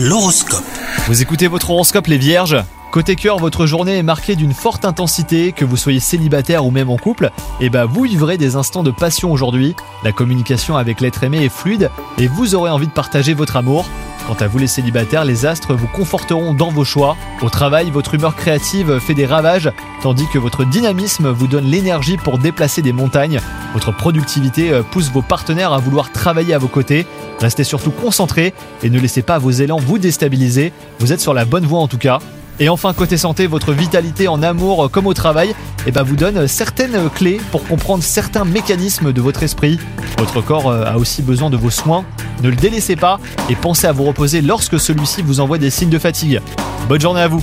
L'horoscope. Vous écoutez votre horoscope les vierges? Côté cœur, votre journée est marquée d'une forte intensité, que vous soyez célibataire ou même en couple, et bah vous vivrez des instants de passion aujourd'hui. La communication avec l'être aimé est fluide et vous aurez envie de partager votre amour. Quant à vous les célibataires, les astres vous conforteront dans vos choix. Au travail, votre humeur créative fait des ravages, tandis que votre dynamisme vous donne l'énergie pour déplacer des montagnes. Votre productivité euh, pousse vos partenaires à vouloir travailler à vos côtés. Restez surtout concentrés et ne laissez pas vos élans vous déstabiliser. Vous êtes sur la bonne voie en tout cas. Et enfin, côté santé, votre vitalité en amour comme au travail eh ben, vous donne certaines clés pour comprendre certains mécanismes de votre esprit. Votre corps euh, a aussi besoin de vos soins. Ne le délaissez pas et pensez à vous reposer lorsque celui-ci vous envoie des signes de fatigue. Bonne journée à vous